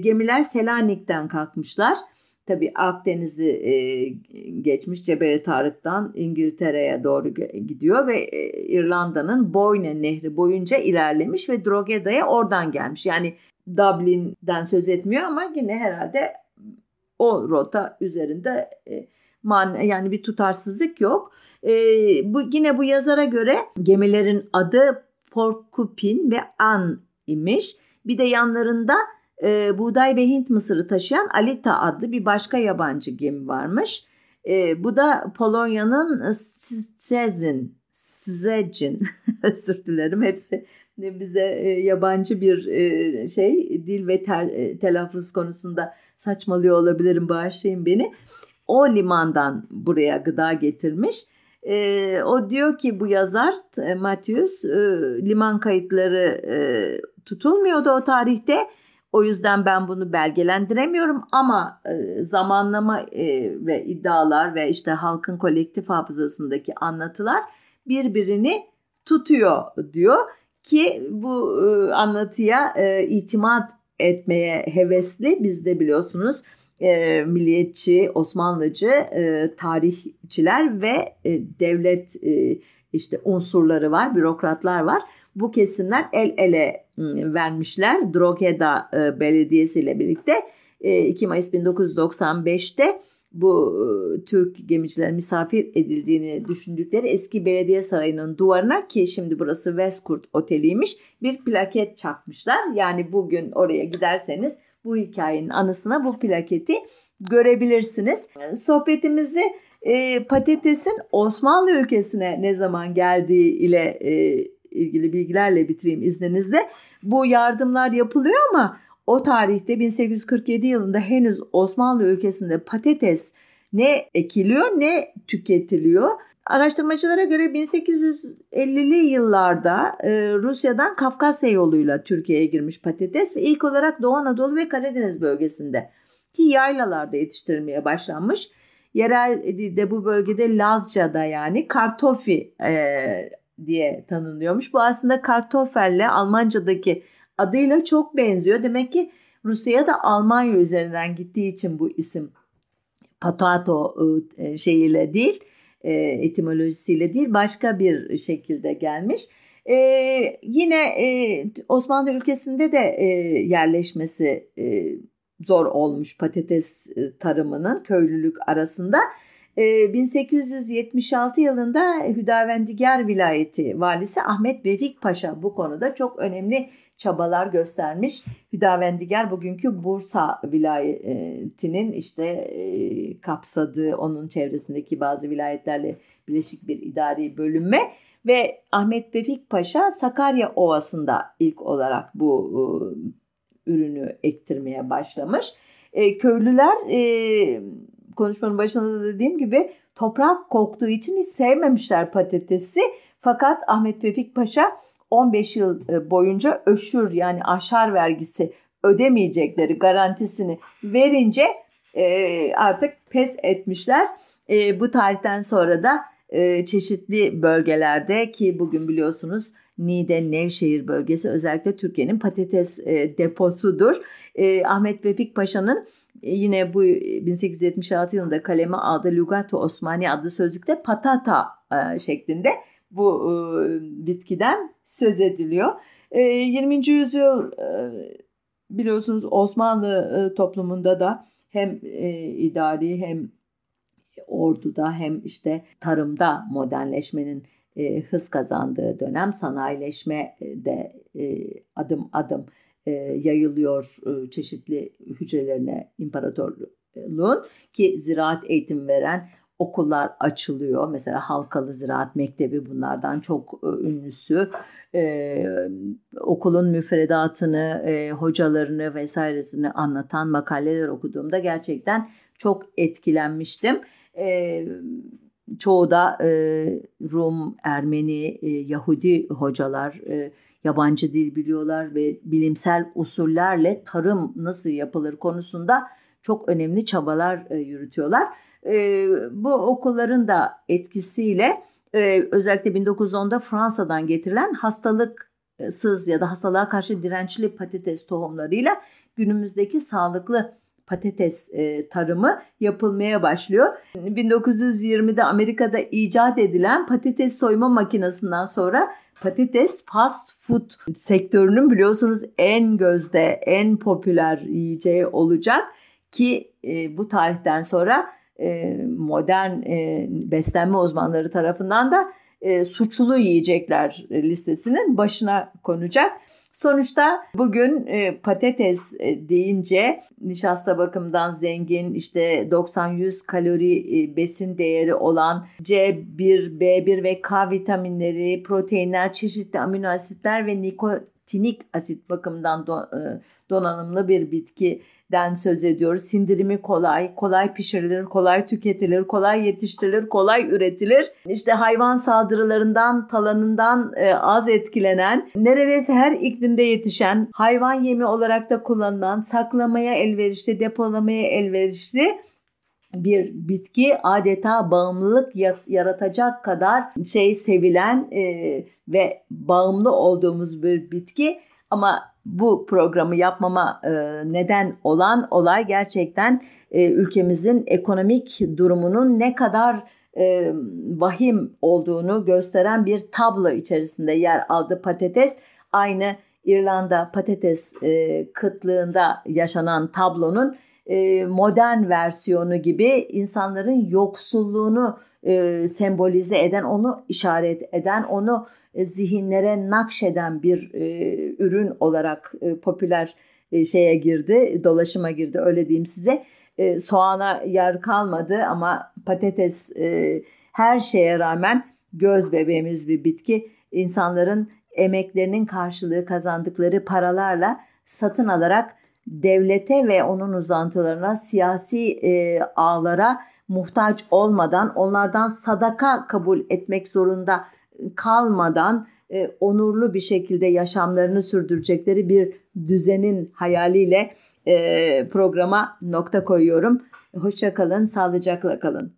gemiler Selanik'ten kalkmışlar Tabi Akdeniz'i e, geçmiş Cebeli Tarık'tan İngiltere'ye doğru gidiyor ve e, İrlanda'nın Boyne Nehri boyunca ilerlemiş ve Drogeda'ya oradan gelmiş. Yani Dublin'den söz etmiyor ama yine herhalde o rota üzerinde e, man yani bir tutarsızlık yok. E, bu yine bu yazara göre gemilerin adı Porcupine ve An imiş. Bir de yanlarında e, buğday ve Hint mısırı taşıyan Alita adlı bir başka yabancı gemi varmış. E, bu da Polonya'nın Szczecin, Szczecin özür dilerim hepsi bize e, yabancı bir e, şey dil ve ter, e, telaffuz konusunda saçmalıyor olabilirim bağışlayın beni. O limandan buraya gıda getirmiş. E, o diyor ki bu yazar Matthews e, liman kayıtları tutulmuyordu o tarihte o yüzden ben bunu belgelendiremiyorum ama e, zamanlama e, ve iddialar ve işte halkın kolektif hafızasındaki anlatılar birbirini tutuyor diyor ki bu e, anlatıya itimat etmeye hevesli biz de biliyorsunuz milliyetçi, Osmanlıcı tarihçiler ve devlet işte unsurları var, bürokratlar var. Bu kesimler el ele vermişler Drogheda Belediyesi ile birlikte 2 Mayıs 1995'te bu Türk gemicilerin misafir edildiğini düşündükleri eski belediye sarayının duvarına ki şimdi burası Westcourt Oteli'ymiş bir plaket çakmışlar. Yani bugün oraya giderseniz bu hikayenin anısına bu plaketi görebilirsiniz. Sohbetimizi e, patatesin Osmanlı ülkesine ne zaman geldiği ile e, ilgili bilgilerle bitireyim izninizle. Bu yardımlar yapılıyor ama o tarihte 1847 yılında henüz Osmanlı ülkesinde patates ne ekiliyor ne tüketiliyor. Araştırmacılara göre 1850'li yıllarda e, Rusya'dan Kafkasya yoluyla Türkiye'ye girmiş patates ve ilk olarak Doğu Anadolu ve Karadeniz bölgesinde ki yaylalarda yetiştirilmeye başlanmış. Yerel de bu bölgede Lazca'da yani kartofi e, diye tanınıyormuş. Bu aslında kartofelle Almanca'daki adıyla çok benziyor. Demek ki Rusya'ya da Almanya üzerinden gittiği için bu isim patato e, şeyiyle değil, e, etimolojisiyle değil başka bir şekilde gelmiş. Ee, yine e, Osmanlı ülkesinde de e, yerleşmesi e, zor olmuş patates e, tarımının köylülük arasında. 1876 e, yılında Hüdavendigar vilayeti valisi Ahmet Vefik Paşa bu konuda çok önemli çabalar göstermiş. Hüdavendigar bugünkü Bursa vilayetinin işte e, kapsadığı onun çevresindeki bazı vilayetlerle birleşik bir idari bölünme ve Ahmet Vefik Paşa Sakarya Ovası'nda ilk olarak bu ürünü ektirmeye başlamış. E, köylüler e, konuşmanın başında da dediğim gibi toprak koktuğu için hiç sevmemişler patatesi. Fakat Ahmet Vefik Paşa 15 yıl e, boyunca öşür yani aşar vergisi ödemeyecekleri garantisini verince e, artık pes etmişler. E, bu tarihten sonra da e, çeşitli bölgelerde ki bugün biliyorsunuz Niğde, Nevşehir bölgesi özellikle Türkiye'nin patates e, deposudur. E, Ahmet Vefik Paşa'nın yine bu 1876 yılında kaleme aldığı Lugato Osmani adlı sözlükte patata e, şeklinde bu e, bitkiden söz ediliyor. E, 20. yüzyıl e, biliyorsunuz Osmanlı e, toplumunda da hem e, idari hem orduda hem işte tarımda modernleşmenin e, hız kazandığı dönem sanayileşme e, de e, adım adım e, yayılıyor e, çeşitli hücrelerine imparatorluğun ki ziraat eğitim veren okullar açılıyor. Mesela Halkalı Ziraat Mektebi bunlardan çok e, ünlüsü. Ee, okulun müfredatını, e, hocalarını vesairesini anlatan makaleler okuduğumda gerçekten çok etkilenmiştim. Ee, çoğu da e, Rum, Ermeni, e, Yahudi hocalar e, yabancı dil biliyorlar ve bilimsel usullerle tarım nasıl yapılır konusunda çok önemli çabalar e, yürütüyorlar. E, bu okulların da etkisiyle e, özellikle 1910'da Fransa'dan getirilen hastalıksız ya da hastalığa karşı dirençli patates tohumlarıyla günümüzdeki sağlıklı patates e, tarımı yapılmaya başlıyor. 1920'de Amerika'da icat edilen patates soyma makinesinden sonra patates fast food sektörünün biliyorsunuz en gözde, en popüler yiyeceği olacak ki e, bu tarihten sonra e, modern e, beslenme uzmanları tarafından da e, suçlu yiyecekler listesinin başına konacak. Sonuçta bugün e, patates e, deyince nişasta bakımından zengin işte 90-100 kalori e, besin değeri olan C1, B1 ve K vitaminleri, proteinler, çeşitli amino asitler ve nikotinik asit bakımından e, donanımlı bir bitki den söz ediyoruz. Sindirimi kolay, kolay pişirilir, kolay tüketilir, kolay yetiştirilir, kolay üretilir. İşte hayvan saldırılarından, talanından e, az etkilenen, neredeyse her iklimde yetişen, hayvan yemi olarak da kullanılan, saklamaya elverişli, depolamaya elverişli bir bitki adeta bağımlılık yaratacak kadar şey sevilen e, ve bağımlı olduğumuz bir bitki ama bu programı yapmama e, neden olan olay gerçekten e, ülkemizin ekonomik durumunun ne kadar e, vahim olduğunu gösteren bir tablo içerisinde yer aldı patates. Aynı İrlanda patates e, kıtlığında yaşanan tablonun modern versiyonu gibi insanların yoksulluğunu e, sembolize eden, onu işaret eden, onu e, zihinlere nakşeden bir e, ürün olarak e, popüler e, şeye girdi, dolaşıma girdi öyle diyeyim size. E, soğana yer kalmadı ama patates e, her şeye rağmen göz bebeğimiz bir bitki. İnsanların emeklerinin karşılığı kazandıkları paralarla satın alarak devlete ve onun uzantılarına, siyasi e, ağlara muhtaç olmadan, onlardan sadaka kabul etmek zorunda kalmadan e, onurlu bir şekilde yaşamlarını sürdürecekleri bir düzenin hayaliyle e, programa nokta koyuyorum. Hoşça kalın, sağlıcakla kalın.